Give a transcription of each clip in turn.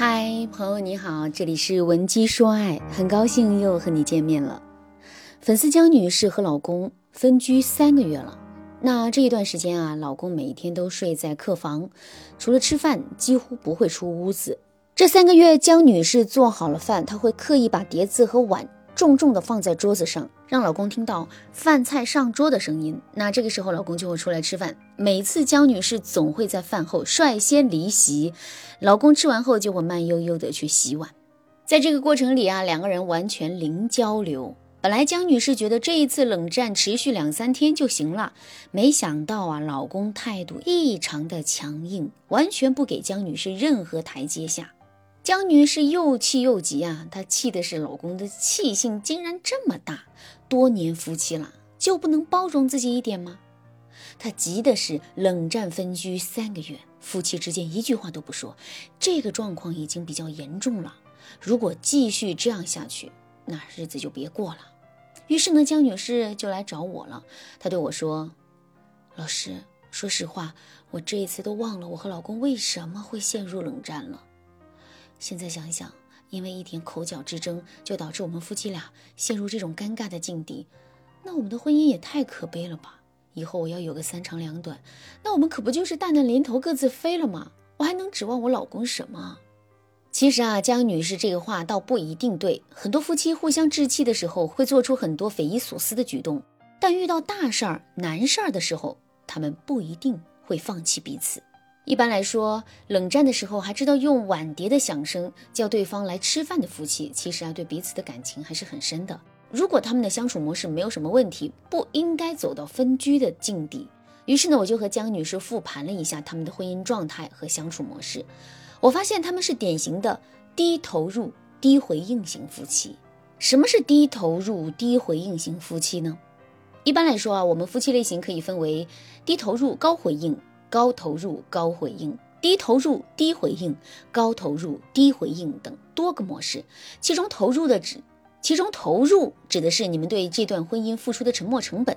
嗨，朋友你好，这里是文姬说爱，很高兴又和你见面了。粉丝江女士和老公分居三个月了，那这一段时间啊，老公每天都睡在客房，除了吃饭，几乎不会出屋子。这三个月，江女士做好了饭，她会刻意把碟子和碗。重重的放在桌子上，让老公听到饭菜上桌的声音。那这个时候，老公就会出来吃饭。每次江女士总会在饭后率先离席，老公吃完后就会慢悠悠的去洗碗。在这个过程里啊，两个人完全零交流。本来江女士觉得这一次冷战持续两三天就行了，没想到啊，老公态度异常的强硬，完全不给江女士任何台阶下。江女士又气又急啊！她气的是老公的气性竟然这么大，多年夫妻了就不能包容自己一点吗？她急的是冷战分居三个月，夫妻之间一句话都不说，这个状况已经比较严重了。如果继续这样下去，那日子就别过了。于是呢，江女士就来找我了。她对我说：“老师，说实话，我这一次都忘了我和老公为什么会陷入冷战了。”现在想想，因为一点口角之争就导致我们夫妻俩陷入这种尴尬的境地，那我们的婚姻也太可悲了吧！以后我要有个三长两短，那我们可不就是大难临头各自飞了吗？我还能指望我老公什么？其实啊，江女士这个话倒不一定对。很多夫妻互相置气的时候，会做出很多匪夷所思的举动，但遇到大事儿、难事儿的时候，他们不一定会放弃彼此。一般来说，冷战的时候还知道用碗碟的响声叫对方来吃饭的夫妻，其实啊对彼此的感情还是很深的。如果他们的相处模式没有什么问题，不应该走到分居的境地。于是呢，我就和江女士复盘了一下他们的婚姻状态和相处模式，我发现他们是典型的低投入低回应型夫妻。什么是低投入低回应型夫妻呢？一般来说啊，我们夫妻类型可以分为低投入高回应。高投入高回应，低投入低回应，高投入低回应等多个模式。其中投入的指，其中投入指的是你们对这段婚姻付出的沉没成本，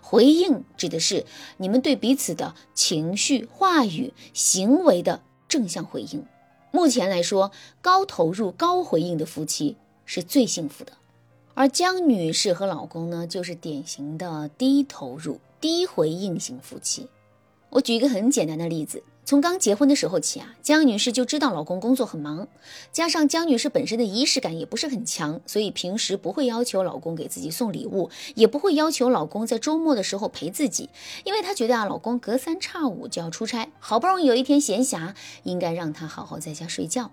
回应指的是你们对彼此的情绪、话语、行为的正向回应。目前来说，高投入高回应的夫妻是最幸福的，而江女士和老公呢，就是典型的低投入低回应型夫妻。我举一个很简单的例子，从刚结婚的时候起啊，江女士就知道老公工作很忙，加上江女士本身的仪式感也不是很强，所以平时不会要求老公给自己送礼物，也不会要求老公在周末的时候陪自己，因为她觉得啊，老公隔三差五就要出差，好不容易有一天闲暇，应该让他好好在家睡觉。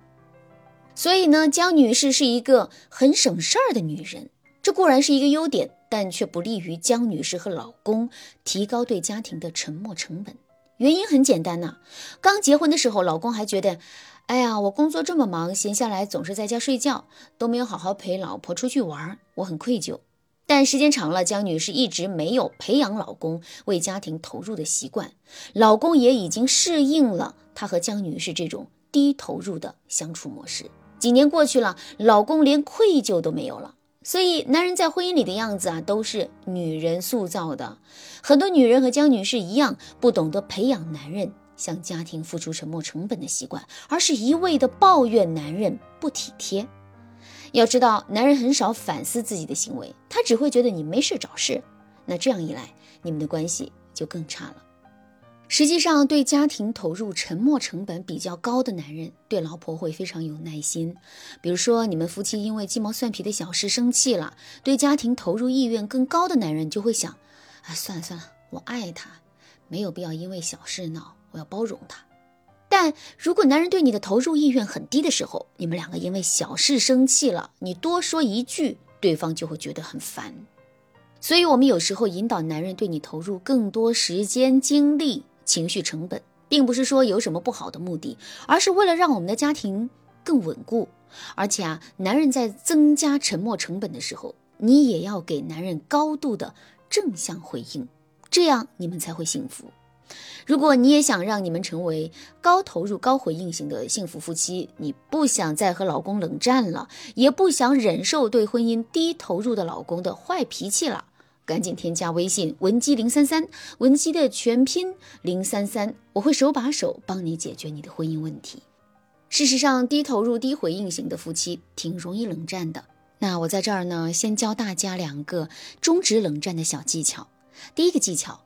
所以呢，江女士是一个很省事儿的女人，这固然是一个优点，但却不利于江女士和老公提高对家庭的沉没成本。原因很简单呐，刚结婚的时候，老公还觉得，哎呀，我工作这么忙，闲下来总是在家睡觉，都没有好好陪老婆出去玩，我很愧疚。但时间长了，江女士一直没有培养老公为家庭投入的习惯，老公也已经适应了她和江女士这种低投入的相处模式。几年过去了，老公连愧疚都没有了。所以，男人在婚姻里的样子啊，都是女人塑造的。很多女人和江女士一样，不懂得培养男人向家庭付出沉没成本的习惯，而是一味的抱怨男人不体贴。要知道，男人很少反思自己的行为，他只会觉得你没事找事。那这样一来，你们的关系就更差了。实际上，对家庭投入沉没成本比较高的男人，对老婆会非常有耐心。比如说，你们夫妻因为鸡毛蒜皮的小事生气了，对家庭投入意愿更高的男人就会想：啊，算了算了，我爱他，没有必要因为小事闹，我要包容他。但如果男人对你的投入意愿很低的时候，你们两个因为小事生气了，你多说一句，对方就会觉得很烦。所以，我们有时候引导男人对你投入更多时间精力。情绪成本并不是说有什么不好的目的，而是为了让我们的家庭更稳固。而且啊，男人在增加沉默成本的时候，你也要给男人高度的正向回应，这样你们才会幸福。如果你也想让你们成为高投入高回应型的幸福夫妻，你不想再和老公冷战了，也不想忍受对婚姻低投入的老公的坏脾气了。赶紧添加微信文姬零三三，文姬的全拼零三三，我会手把手帮你解决你的婚姻问题。事实上，低投入低回应型的夫妻挺容易冷战的。那我在这儿呢，先教大家两个终止冷战的小技巧。第一个技巧，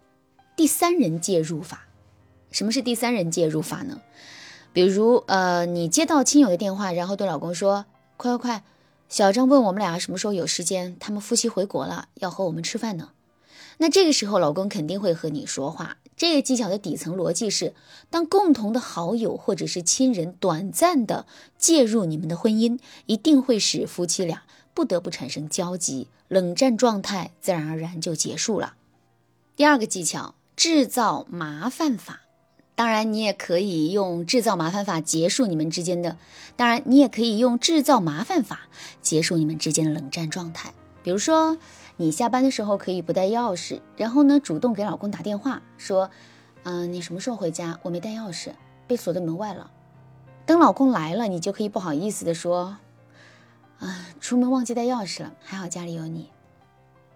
第三人介入法。什么是第三人介入法呢？比如，呃，你接到亲友的电话，然后对老公说：“快快快，小张问我们俩什么时候有时间，他们夫妻回国了，要和我们吃饭呢。”那这个时候，老公肯定会和你说话。这个技巧的底层逻辑是：当共同的好友或者是亲人短暂的介入你们的婚姻，一定会使夫妻俩不得不产生交集，冷战状态自然而然就结束了。第二个技巧，制造麻烦法。当然，你也可以用制造麻烦法结束你们之间的；当然，你也可以用制造麻烦法结束你们之间的冷战状态。比如说。你下班的时候可以不带钥匙，然后呢，主动给老公打电话说：“嗯，你什么时候回家？我没带钥匙，被锁在门外了。”等老公来了，你就可以不好意思的说：“啊，出门忘记带钥匙了，还好家里有你。”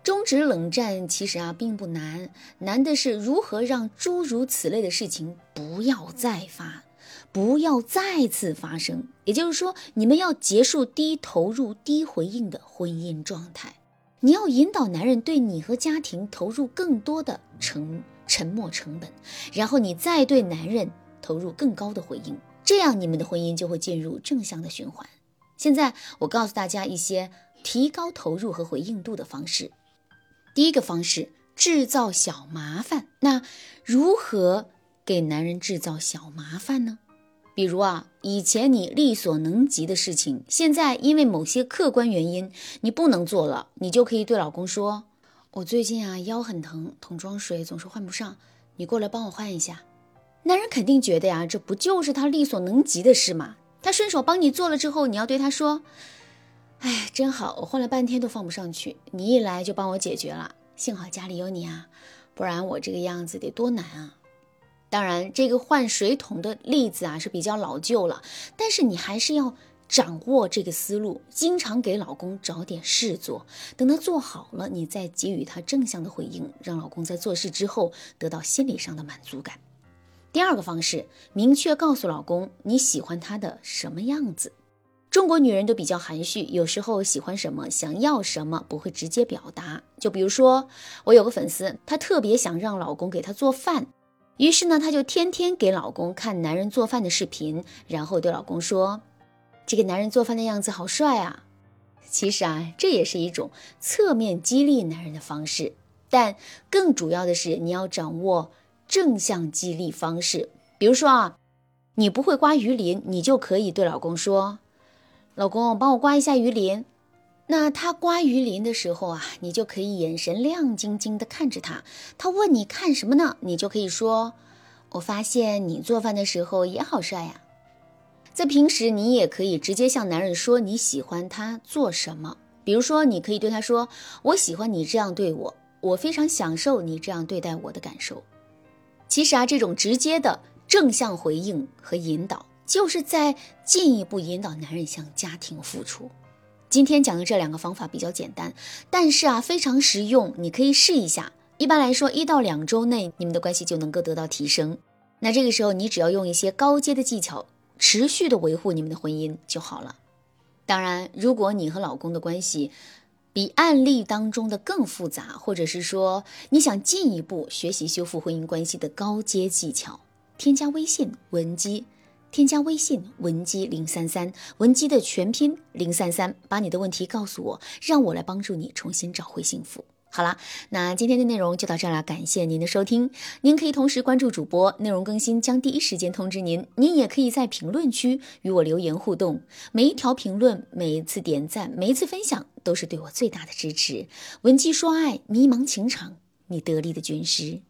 终止冷战其实啊并不难，难的是如何让诸如此类的事情不要再发，不要再次发生。也就是说，你们要结束低投入、低回应的婚姻状态。你要引导男人对你和家庭投入更多的沉沉默成本，然后你再对男人投入更高的回应，这样你们的婚姻就会进入正向的循环。现在我告诉大家一些提高投入和回应度的方式。第一个方式，制造小麻烦。那如何给男人制造小麻烦呢？比如啊，以前你力所能及的事情，现在因为某些客观原因你不能做了，你就可以对老公说：“我最近啊腰很疼，桶装水总是换不上，你过来帮我换一下。”男人肯定觉得呀，这不就是他力所能及的事吗？他顺手帮你做了之后，你要对他说：“哎，真好，我换了半天都放不上去，你一来就帮我解决了，幸好家里有你啊，不然我这个样子得多难啊。”当然，这个换水桶的例子啊是比较老旧了，但是你还是要掌握这个思路，经常给老公找点事做，等他做好了，你再给予他正向的回应，让老公在做事之后得到心理上的满足感。第二个方式，明确告诉老公你喜欢他的什么样子。中国女人都比较含蓄，有时候喜欢什么、想要什么不会直接表达。就比如说，我有个粉丝，她特别想让老公给她做饭。于是呢，她就天天给老公看男人做饭的视频，然后对老公说：“这个男人做饭的样子好帅啊！”其实啊，这也是一种侧面激励男人的方式。但更主要的是，你要掌握正向激励方式。比如说啊，你不会刮鱼鳞，你就可以对老公说：“老公，帮我刮一下鱼鳞。”那他刮鱼鳞的时候啊，你就可以眼神亮晶晶的看着他。他问你看什么呢？你就可以说：“我发现你做饭的时候也好帅呀。”在平时，你也可以直接向男人说你喜欢他做什么。比如说，你可以对他说：“我喜欢你这样对我，我非常享受你这样对待我的感受。”其实啊，这种直接的正向回应和引导，就是在进一步引导男人向家庭付出。今天讲的这两个方法比较简单，但是啊非常实用，你可以试一下。一般来说，一到两周内你们的关系就能够得到提升。那这个时候你只要用一些高阶的技巧，持续的维护你们的婚姻就好了。当然，如果你和老公的关系比案例当中的更复杂，或者是说你想进一步学习修复婚姻关系的高阶技巧，添加微信文姬。添加微信文姬零三三，文姬的全拼零三三，把你的问题告诉我，让我来帮助你重新找回幸福。好了，那今天的内容就到这了，感谢您的收听。您可以同时关注主播，内容更新将第一时间通知您。您也可以在评论区与我留言互动，每一条评论、每一次点赞、每一次分享，都是对我最大的支持。文姬说爱，迷茫情场，你得力的军师。